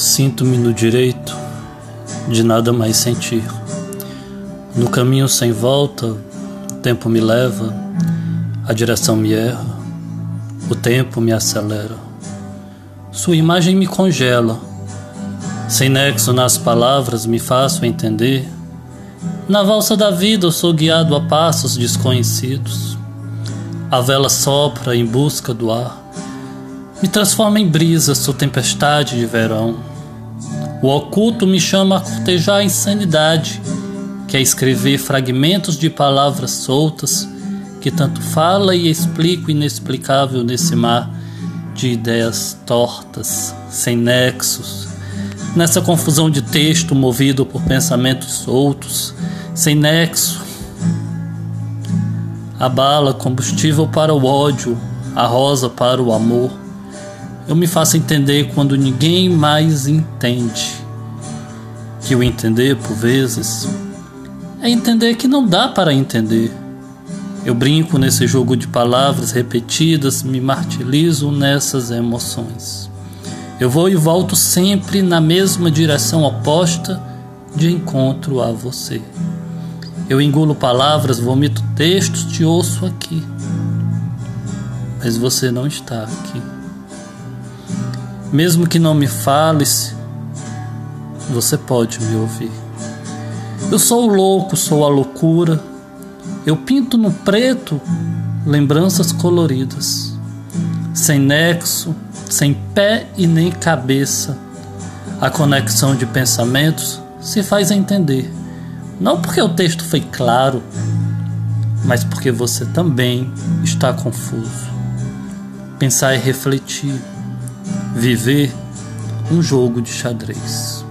Sinto-me no direito de nada mais sentir. No caminho sem volta, o tempo me leva, a direção me erra, o tempo me acelera. Sua imagem me congela, sem nexo nas palavras me faço entender. Na valsa da vida eu sou guiado a passos desconhecidos. A vela sopra em busca do ar, me transforma em brisa, sou tempestade de verão. O oculto me chama a cortejar a insanidade, que é escrever fragmentos de palavras soltas que tanto fala e explica o inexplicável nesse mar de ideias tortas, sem nexos, nessa confusão de texto movido por pensamentos soltos, sem nexo. A bala, combustível para o ódio, a rosa para o amor eu me faço entender quando ninguém mais entende. Que o entender, por vezes, é entender que não dá para entender. Eu brinco nesse jogo de palavras repetidas, me martirizo nessas emoções. Eu vou e volto sempre na mesma direção oposta de encontro a você. Eu engulo palavras, vomito textos, te ouço aqui. Mas você não está aqui. Mesmo que não me fales, você pode me ouvir. Eu sou o louco, sou a loucura. Eu pinto no preto lembranças coloridas, sem nexo, sem pé e nem cabeça. A conexão de pensamentos se faz entender, não porque o texto foi claro, mas porque você também está confuso. Pensar e refletir viver um jogo de xadrez.